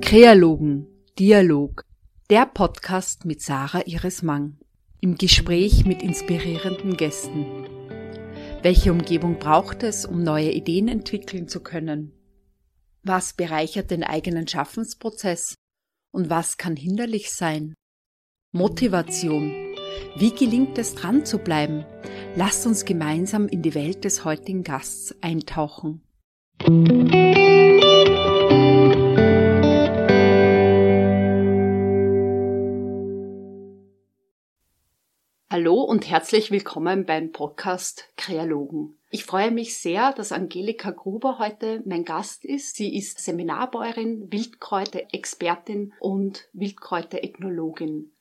Kreologen Dialog der Podcast mit Sarah Iris Mang im Gespräch mit inspirierenden Gästen. Welche Umgebung braucht es, um neue Ideen entwickeln zu können? Was bereichert den eigenen Schaffensprozess und was kann hinderlich sein? Motivation. Wie gelingt es dran zu bleiben? Lasst uns gemeinsam in die Welt des heutigen Gasts eintauchen. Hallo und herzlich willkommen beim Podcast Kreologen. Ich freue mich sehr, dass Angelika Gruber heute mein Gast ist. Sie ist Seminarbäuerin, Wildkräuter-Expertin und Wildkräuter-Ethnologin.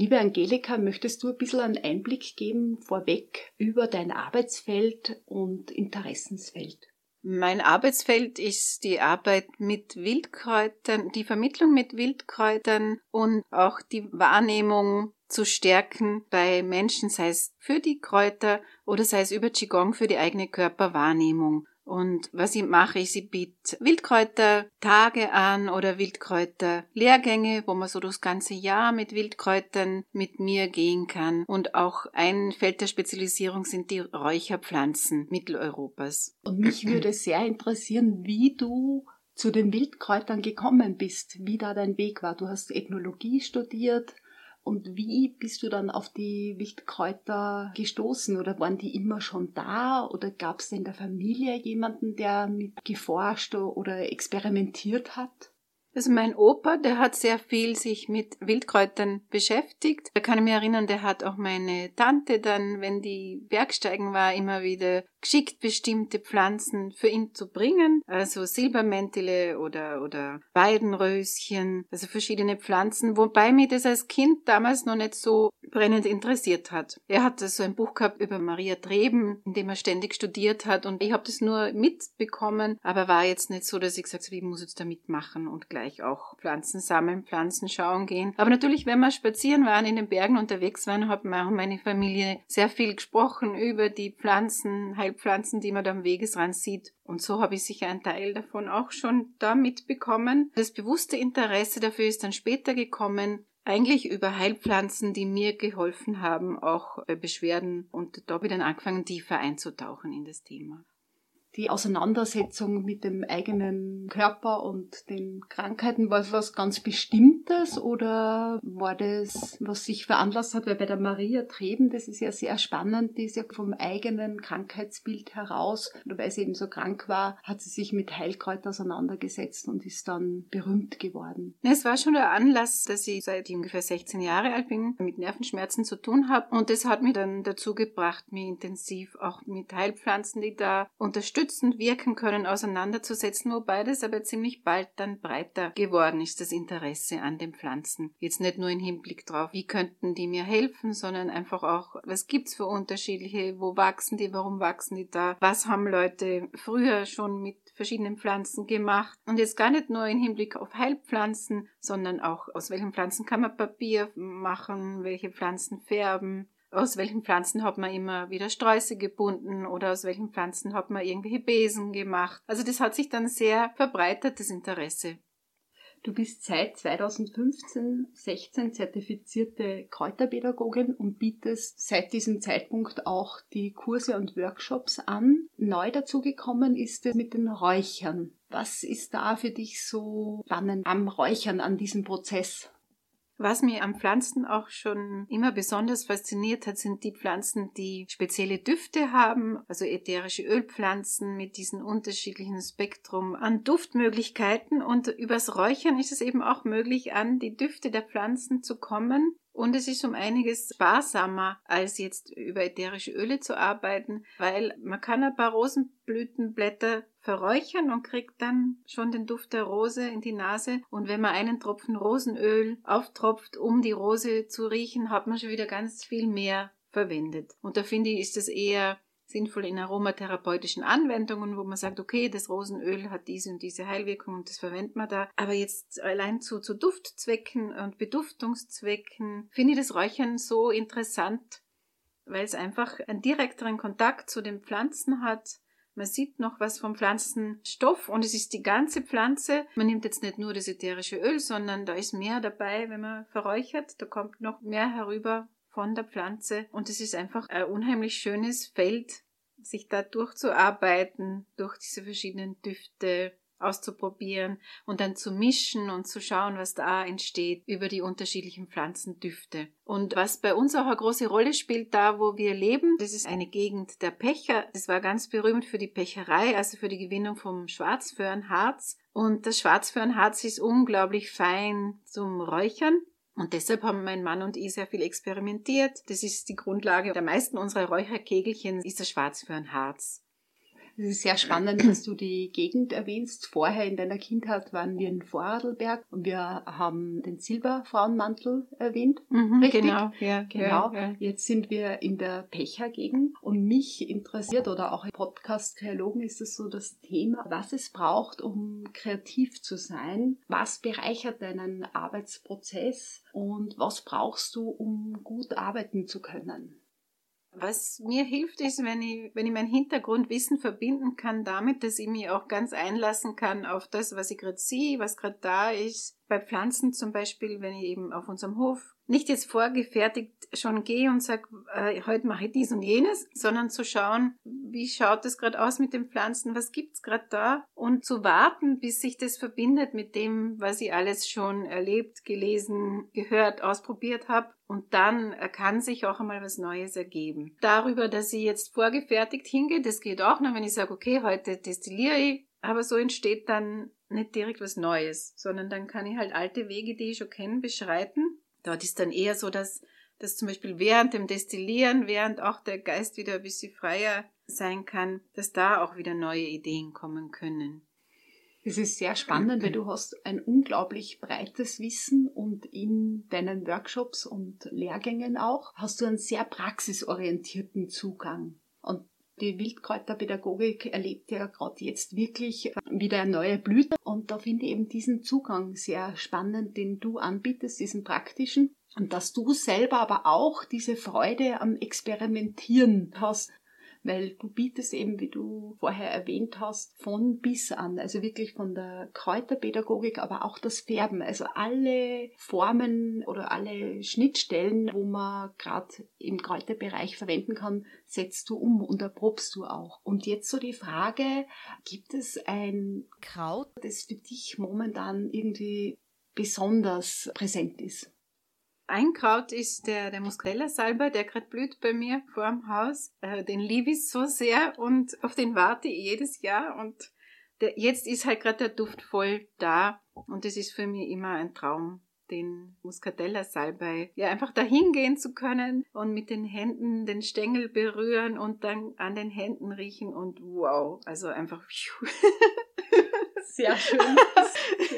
Liebe Angelika, möchtest du ein bisschen einen Einblick geben vorweg über dein Arbeitsfeld und Interessensfeld? Mein Arbeitsfeld ist die Arbeit mit Wildkräutern, die Vermittlung mit Wildkräutern und auch die Wahrnehmung zu stärken bei Menschen, sei es für die Kräuter oder sei es über Qigong für die eigene Körperwahrnehmung. Und was ich mache, ist, ich biete Wildkräuter-Tage an oder Wildkräuter-Lehrgänge, wo man so das ganze Jahr mit Wildkräutern mit mir gehen kann. Und auch ein Feld der Spezialisierung sind die Räucherpflanzen Mitteleuropas. Und mich würde sehr interessieren, wie du zu den Wildkräutern gekommen bist, wie da dein Weg war. Du hast Ethnologie studiert, und wie bist du dann auf die Wildkräuter gestoßen? Oder waren die immer schon da? Oder gab es in der Familie jemanden, der mit geforscht oder experimentiert hat? Also mein Opa, der hat sehr viel sich mit Wildkräutern beschäftigt. Da kann ich mich erinnern, der hat auch meine Tante dann, wenn die Bergsteigen war, immer wieder geschickt, bestimmte Pflanzen für ihn zu bringen. Also Silbermäntele oder, oder Weidenröschen, also verschiedene Pflanzen, wobei mir das als Kind damals noch nicht so brennend interessiert hat. Er hatte so ein Buch gehabt über Maria Treben, in dem er ständig studiert hat und ich habe das nur mitbekommen, aber war jetzt nicht so, dass ich gesagt habe, ich muss jetzt da mitmachen und gleich auch Pflanzen sammeln, Pflanzen schauen gehen. Aber natürlich, wenn wir spazieren waren, in den Bergen unterwegs waren, hat meine Familie sehr viel gesprochen über die Pflanzen, Heilpflanzen, die man da am Wegesrand sieht. Und so habe ich sicher einen Teil davon auch schon da mitbekommen. Das bewusste Interesse dafür ist dann später gekommen, eigentlich über Heilpflanzen, die mir geholfen haben, auch Beschwerden. Und da habe ich dann angefangen, tiefer einzutauchen in das Thema die Auseinandersetzung mit dem eigenen Körper und den Krankheiten, war es was ganz Bestimmtes oder war das, was sich veranlasst hat? Weil bei der Maria Treben, das ist ja sehr spannend, die ist ja vom eigenen Krankheitsbild heraus, weil sie eben so krank war, hat sie sich mit Heilkräuter auseinandergesetzt und ist dann berühmt geworden. Es war schon der Anlass, dass ich seit ich ungefähr 16 Jahre alt bin, mit Nervenschmerzen zu tun habe und das hat mich dann dazu gebracht, mich intensiv auch mit Heilpflanzen, die da unterstützen unterstützend wirken können, auseinanderzusetzen, wobei das aber ziemlich bald dann breiter geworden ist, das Interesse an den Pflanzen. Jetzt nicht nur im Hinblick drauf, wie könnten die mir helfen, sondern einfach auch, was gibt's für unterschiedliche, wo wachsen die, warum wachsen die da, was haben Leute früher schon mit verschiedenen Pflanzen gemacht und jetzt gar nicht nur im Hinblick auf Heilpflanzen, sondern auch aus welchen Pflanzen kann man Papier machen, welche Pflanzen färben, aus welchen Pflanzen hat man immer wieder Sträuße gebunden oder aus welchen Pflanzen hat man irgendwelche Besen gemacht. Also das hat sich dann sehr verbreitet, das Interesse. Du bist seit 2015, 16 zertifizierte Kräuterpädagogin und bietest seit diesem Zeitpunkt auch die Kurse und Workshops an. Neu dazugekommen ist es mit den Räuchern. Was ist da für dich so spannend am Räuchern, an diesem Prozess? Was mir am Pflanzen auch schon immer besonders fasziniert hat, sind die Pflanzen, die spezielle Düfte haben, also ätherische Ölpflanzen mit diesem unterschiedlichen Spektrum an Duftmöglichkeiten. Und übers Räuchern ist es eben auch möglich, an die Düfte der Pflanzen zu kommen. Und es ist um einiges sparsamer, als jetzt über ätherische Öle zu arbeiten, weil man kann ein paar Rosenblütenblätter verräuchern und kriegt dann schon den Duft der Rose in die Nase. Und wenn man einen Tropfen Rosenöl auftropft, um die Rose zu riechen, hat man schon wieder ganz viel mehr verwendet. Und da finde ich, ist es eher sinnvoll in aromatherapeutischen Anwendungen, wo man sagt, okay, das Rosenöl hat diese und diese Heilwirkung und das verwendet man da. Aber jetzt allein zu, zu Duftzwecken und Beduftungszwecken finde ich das Räuchern so interessant, weil es einfach einen direkteren Kontakt zu den Pflanzen hat. Man sieht noch was vom Pflanzenstoff und es ist die ganze Pflanze. Man nimmt jetzt nicht nur das ätherische Öl, sondern da ist mehr dabei, wenn man verräuchert. Da kommt noch mehr herüber von der Pflanze und es ist einfach ein unheimlich schönes Feld, sich da durchzuarbeiten, durch diese verschiedenen Düfte, auszuprobieren und dann zu mischen und zu schauen, was da entsteht über die unterschiedlichen Pflanzendüfte. Und was bei uns auch eine große Rolle spielt, da wo wir leben, das ist eine Gegend der Pecher. Das war ganz berühmt für die Pecherei, also für die Gewinnung vom Schwarzföhrenharz. Und das Schwarzföhrenharz ist unglaublich fein zum Räuchern. Und deshalb haben mein Mann und ich sehr viel experimentiert. Das ist die Grundlage der meisten unserer Räucherkegelchen, ist das Schwarzföhrenharz. Es ist sehr spannend, dass du die Gegend erwähnst. Vorher in deiner Kindheit waren wir in Vorarlberg und wir haben den Silberfrauenmantel erwähnt. Mhm, richtig? Genau, ja, genau. Ja. Jetzt sind wir in der Pechergegend und mich interessiert oder auch im Podcast Kreologen ist es so das Thema, was es braucht, um kreativ zu sein. Was bereichert deinen Arbeitsprozess und was brauchst du, um gut arbeiten zu können? Was mir hilft, ist, wenn ich, wenn ich mein Hintergrundwissen verbinden kann damit, dass ich mich auch ganz einlassen kann auf das, was ich gerade sehe, was gerade da ist. Bei Pflanzen zum Beispiel, wenn ich eben auf unserem Hof nicht jetzt vorgefertigt schon gehe und sage, äh, heute mache ich dies und jenes, sondern zu schauen, wie schaut es gerade aus mit den Pflanzen, was gibt's gerade da und zu warten, bis sich das verbindet mit dem, was ich alles schon erlebt, gelesen, gehört, ausprobiert habe. Und dann kann sich auch einmal was Neues ergeben. Darüber, dass ich jetzt vorgefertigt hingehe, das geht auch nur, wenn ich sage, okay, heute destilliere ich, aber so entsteht dann nicht direkt was Neues, sondern dann kann ich halt alte Wege, die ich schon kenne, beschreiten Dort ist dann eher so, dass, dass zum Beispiel während dem Destillieren, während auch der Geist wieder ein bisschen freier sein kann, dass da auch wieder neue Ideen kommen können. Es ist sehr spannend, weil du hast ein unglaublich breites Wissen und in deinen Workshops und Lehrgängen auch hast du einen sehr praxisorientierten Zugang. Und die Wildkräuterpädagogik erlebt ja gerade jetzt wirklich wieder eine neue Blüte. Und da finde ich eben diesen Zugang sehr spannend, den du anbietest, diesen praktischen. Und dass du selber aber auch diese Freude am Experimentieren hast weil du bietest eben, wie du vorher erwähnt hast, von bis an, also wirklich von der Kräuterpädagogik, aber auch das Färben, also alle Formen oder alle Schnittstellen, wo man gerade im Kräuterbereich verwenden kann, setzt du um und erprobst du auch. Und jetzt so die Frage, gibt es ein Kraut, das für dich momentan irgendwie besonders präsent ist? Ein Kraut ist der, der Muscatella-Salber, der gerade blüht bei mir vor dem Haus. Äh, den liebe ich so sehr und auf den warte ich jedes Jahr. Und der, jetzt ist halt gerade der Duft voll da. Und das ist für mich immer ein Traum, den Muscatella-Salbei, ja, einfach dahin gehen zu können und mit den Händen den Stängel berühren und dann an den Händen riechen und wow, also einfach sehr schön.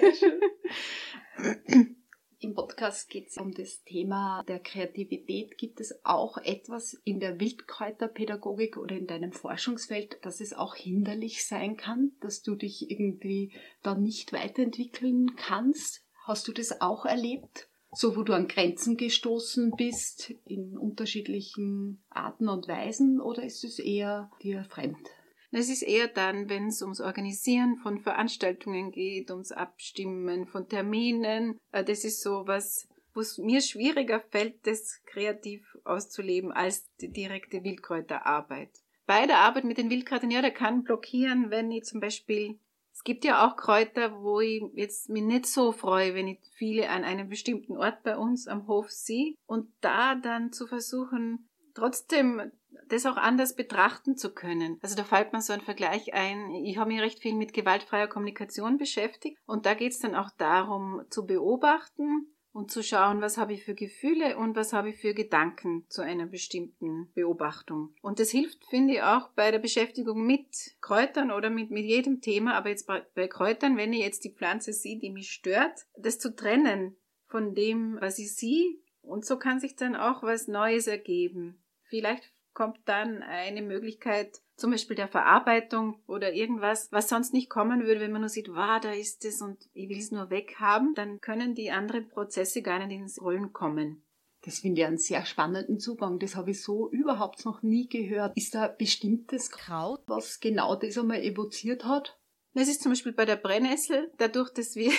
Sehr schön. Im Podcast geht es um das Thema der Kreativität. Gibt es auch etwas in der Wildkräuterpädagogik oder in deinem Forschungsfeld, dass es auch hinderlich sein kann, dass du dich irgendwie da nicht weiterentwickeln kannst? Hast du das auch erlebt? So, wo du an Grenzen gestoßen bist in unterschiedlichen Arten und Weisen oder ist es eher dir fremd? Es ist eher dann, wenn es ums Organisieren von Veranstaltungen geht, ums Abstimmen von Terminen. Äh, das ist so was, wo es mir schwieriger fällt, das kreativ auszuleben als die direkte Wildkräuterarbeit. Bei der Arbeit mit den Wildkräutern, ja, der kann blockieren, wenn ich zum Beispiel es gibt ja auch Kräuter, wo ich jetzt mich nicht so freue, wenn ich viele an einem bestimmten Ort bei uns am Hof sehe und da dann zu versuchen, trotzdem das auch anders betrachten zu können. Also da fällt mir so ein Vergleich ein. Ich habe mich recht viel mit gewaltfreier Kommunikation beschäftigt und da geht es dann auch darum zu beobachten und zu schauen, was habe ich für Gefühle und was habe ich für Gedanken zu einer bestimmten Beobachtung. Und das hilft, finde ich, auch bei der Beschäftigung mit Kräutern oder mit, mit jedem Thema, aber jetzt bei, bei Kräutern, wenn ich jetzt die Pflanze sehe, die mich stört, das zu trennen von dem, was ich sehe. Und so kann sich dann auch was Neues ergeben. Vielleicht kommt dann eine Möglichkeit, zum Beispiel der Verarbeitung oder irgendwas, was sonst nicht kommen würde, wenn man nur sieht, wow, da ist es und ich will es nur weghaben, dann können die anderen Prozesse gar nicht ins Rollen kommen. Das finde ich einen sehr spannenden Zugang. Das habe ich so überhaupt noch nie gehört. Ist da bestimmtes Kraut, was genau das einmal evoziert hat? Es ist zum Beispiel bei der Brennnessel, dadurch, dass wir,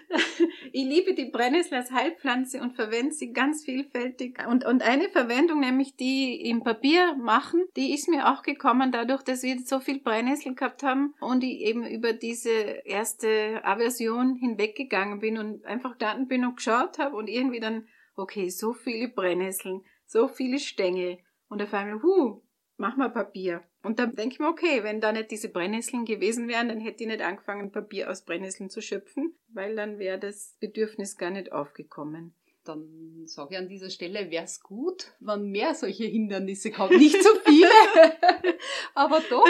ich liebe die Brennnessel als Heilpflanze und verwende sie ganz vielfältig. Und, und eine Verwendung, nämlich die im Papier machen, die ist mir auch gekommen dadurch, dass wir so viel Brennnessel gehabt haben und ich eben über diese erste Aversion hinweggegangen bin und einfach gestanden bin und geschaut habe und irgendwie dann, okay, so viele Brennnesseln, so viele Stängel und auf einmal, huh, mach mal Papier. Und dann denke ich mir, okay, wenn da nicht diese Brennnesseln gewesen wären, dann hätte ich nicht angefangen, Papier aus Brennnesseln zu schöpfen, weil dann wäre das Bedürfnis gar nicht aufgekommen dann sage ich an dieser Stelle, wäre es gut, wenn mehr solche Hindernisse kommt. Nicht so viele, aber doch,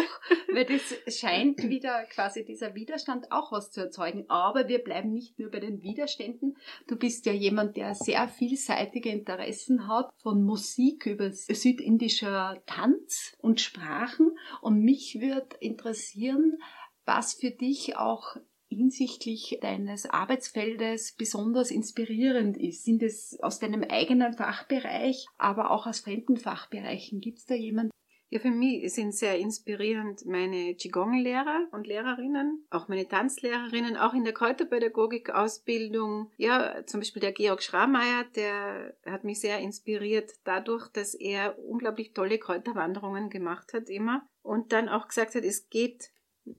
weil das scheint wieder quasi dieser Widerstand auch was zu erzeugen. Aber wir bleiben nicht nur bei den Widerständen. Du bist ja jemand, der sehr vielseitige Interessen hat, von Musik über südindischer Tanz und Sprachen. Und mich würde interessieren, was für dich auch hinsichtlich deines Arbeitsfeldes besonders inspirierend ist? Sind es aus deinem eigenen Fachbereich, aber auch aus fremden Fachbereichen? Gibt es da jemanden? Ja, für mich sind sehr inspirierend meine Qigong-Lehrer und Lehrerinnen, auch meine Tanzlehrerinnen, auch in der Kräuterpädagogik-Ausbildung. Ja, zum Beispiel der Georg Schrammeier, der hat mich sehr inspiriert dadurch, dass er unglaublich tolle Kräuterwanderungen gemacht hat immer und dann auch gesagt hat, es geht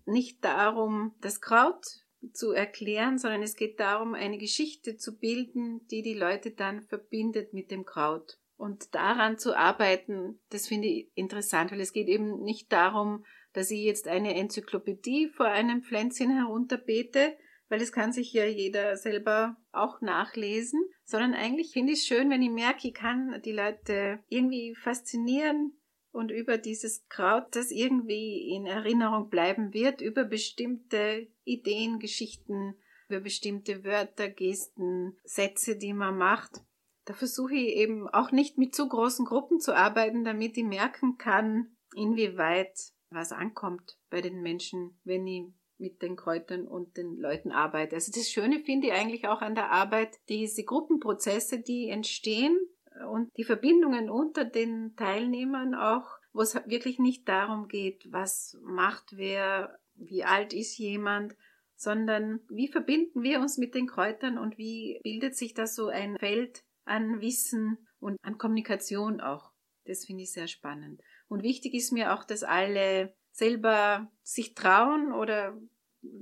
nicht darum, das Kraut zu erklären, sondern es geht darum, eine Geschichte zu bilden, die die Leute dann verbindet mit dem Kraut. Und daran zu arbeiten, das finde ich interessant, weil es geht eben nicht darum, dass ich jetzt eine Enzyklopädie vor einem Pflänzchen herunterbete, weil das kann sich ja jeder selber auch nachlesen, sondern eigentlich finde ich es schön, wenn ich merke, ich kann die Leute irgendwie faszinieren und über dieses Kraut, das irgendwie in Erinnerung bleiben wird, über bestimmte Ideen, Geschichten, über bestimmte Wörter, Gesten, Sätze, die man macht. Da versuche ich eben auch nicht mit zu großen Gruppen zu arbeiten, damit ich merken kann, inwieweit was ankommt bei den Menschen, wenn ich mit den Kräutern und den Leuten arbeite. Also das Schöne finde ich eigentlich auch an der Arbeit, diese Gruppenprozesse, die entstehen, und die Verbindungen unter den Teilnehmern auch, wo es wirklich nicht darum geht, was macht wer, wie alt ist jemand, sondern wie verbinden wir uns mit den Kräutern und wie bildet sich da so ein Feld an Wissen und an Kommunikation auch. Das finde ich sehr spannend. Und wichtig ist mir auch, dass alle selber sich trauen oder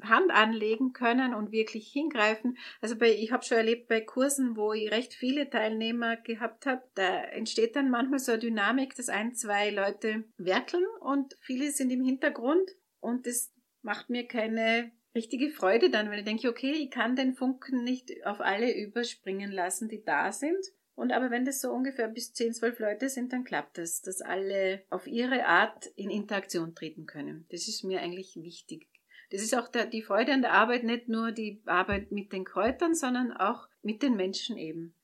Hand anlegen können und wirklich hingreifen. Also bei, ich habe schon erlebt bei Kursen, wo ich recht viele Teilnehmer gehabt habe, da entsteht dann manchmal so eine Dynamik, dass ein, zwei Leute werkeln und viele sind im Hintergrund und das macht mir keine richtige Freude dann, weil ich denke, okay, ich kann den Funken nicht auf alle überspringen lassen, die da sind. Und aber wenn das so ungefähr bis 10, 12 Leute sind, dann klappt das, dass alle auf ihre Art in Interaktion treten können. Das ist mir eigentlich wichtig. Das ist auch der, die Freude an der Arbeit, nicht nur die Arbeit mit den Kräutern, sondern auch mit den Menschen eben.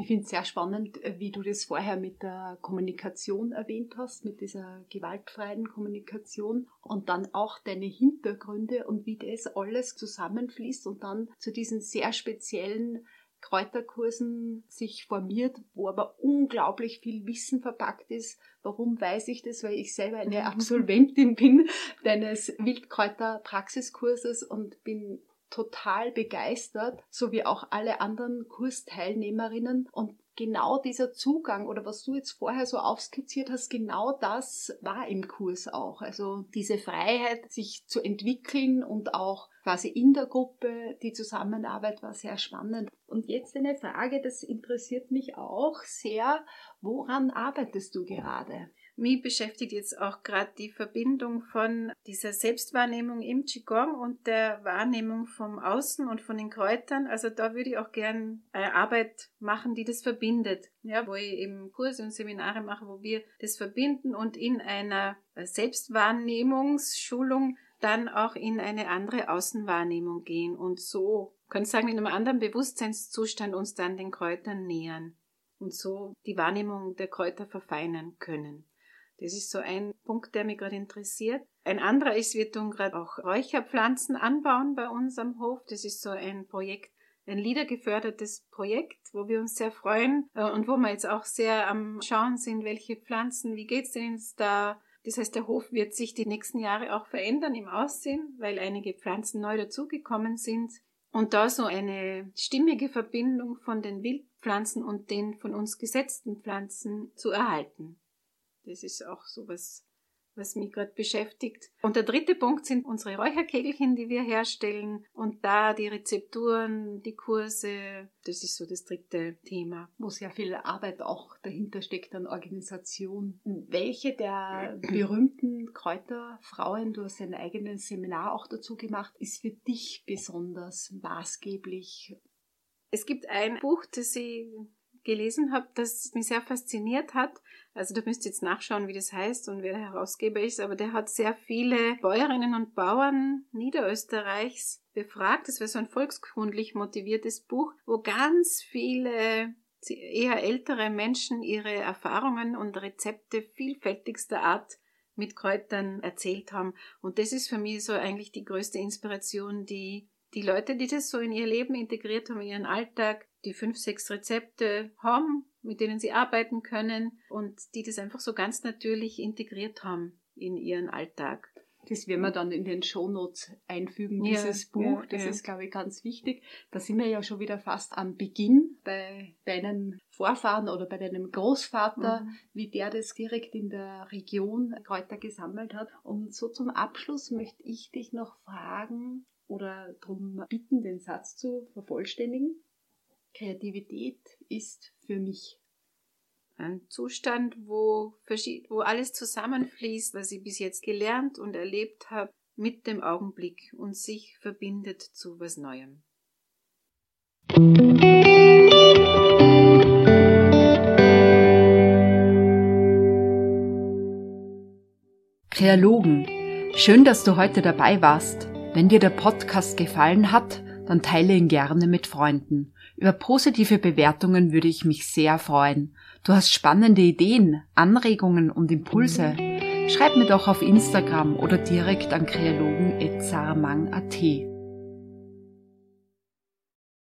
Ich finde es sehr spannend, wie du das vorher mit der Kommunikation erwähnt hast, mit dieser gewaltfreien Kommunikation und dann auch deine Hintergründe und wie das alles zusammenfließt und dann zu diesen sehr speziellen Kräuterkursen sich formiert, wo aber unglaublich viel Wissen verpackt ist. Warum weiß ich das? Weil ich selber eine Absolventin bin deines Wildkräuterpraxiskurses und bin total begeistert, so wie auch alle anderen Kursteilnehmerinnen. Und genau dieser Zugang oder was du jetzt vorher so aufskizziert hast, genau das war im Kurs auch. Also diese Freiheit, sich zu entwickeln und auch quasi in der Gruppe, die Zusammenarbeit war sehr spannend. Und jetzt eine Frage, das interessiert mich auch sehr. Woran arbeitest du gerade? Mich beschäftigt jetzt auch gerade die Verbindung von dieser Selbstwahrnehmung im Qigong und der Wahrnehmung vom Außen und von den Kräutern. Also da würde ich auch gern eine Arbeit machen, die das verbindet. Ja, wo ich eben Kurse und Seminare mache, wo wir das verbinden und in einer Selbstwahrnehmungsschulung dann auch in eine andere Außenwahrnehmung gehen und so, kann ich sagen, in einem anderen Bewusstseinszustand uns dann den Kräutern nähern und so die Wahrnehmung der Kräuter verfeinern können. Das ist so ein Punkt, der mich gerade interessiert. Ein anderer ist, wir tun gerade auch Räucherpflanzen anbauen bei uns am Hof. Das ist so ein Projekt, ein liedergefördertes Projekt, wo wir uns sehr freuen äh, und wo wir jetzt auch sehr am Schauen sind, welche Pflanzen, wie geht's denn jetzt da? Das heißt, der Hof wird sich die nächsten Jahre auch verändern im Aussehen, weil einige Pflanzen neu dazugekommen sind. Und da so eine stimmige Verbindung von den Wildpflanzen und den von uns gesetzten Pflanzen zu erhalten. Das ist auch so was was mich gerade beschäftigt. Und der dritte Punkt sind unsere Räucherkegelchen, die wir herstellen. Und da die Rezepturen, die Kurse, das ist so das dritte Thema. Wo sehr viel Arbeit auch dahinter steckt an Organisation. Welche der berühmten Kräuterfrauen, du hast ein eigenes Seminar auch dazu gemacht, ist für dich besonders maßgeblich? Es gibt ein Buch, das ich gelesen habe, das mich sehr fasziniert hat. Also da müsst ihr jetzt nachschauen, wie das heißt und wer der Herausgeber ist, aber der hat sehr viele Bäuerinnen und Bauern Niederösterreichs befragt. Das war so ein volkskundlich motiviertes Buch, wo ganz viele eher ältere Menschen ihre Erfahrungen und Rezepte vielfältigster Art mit Kräutern erzählt haben. Und das ist für mich so eigentlich die größte Inspiration, die die Leute, die das so in ihr Leben integriert haben, in ihren Alltag, die fünf, sechs Rezepte haben, mit denen sie arbeiten können und die das einfach so ganz natürlich integriert haben in ihren Alltag. Das werden wir dann in den Shownotes einfügen, dieses ja, Buch. Ja, das ja. ist, glaube ich, ganz wichtig. Da sind wir ja schon wieder fast am Beginn bei deinen Vorfahren oder bei deinem Großvater, mhm. wie der das direkt in der Region Kräuter gesammelt hat. Und so zum Abschluss möchte ich dich noch fragen oder darum bitten, den Satz zu vervollständigen. Kreativität ist für mich ein Zustand, wo, wo alles zusammenfließt, was ich bis jetzt gelernt und erlebt habe, mit dem Augenblick und sich verbindet zu was Neuem. Kreologen, schön, dass du heute dabei warst. Wenn dir der Podcast gefallen hat, dann teile ihn gerne mit Freunden. Über positive Bewertungen würde ich mich sehr freuen. Du hast spannende Ideen, Anregungen und Impulse. Schreib mir doch auf Instagram oder direkt an kreologen.saramang.at.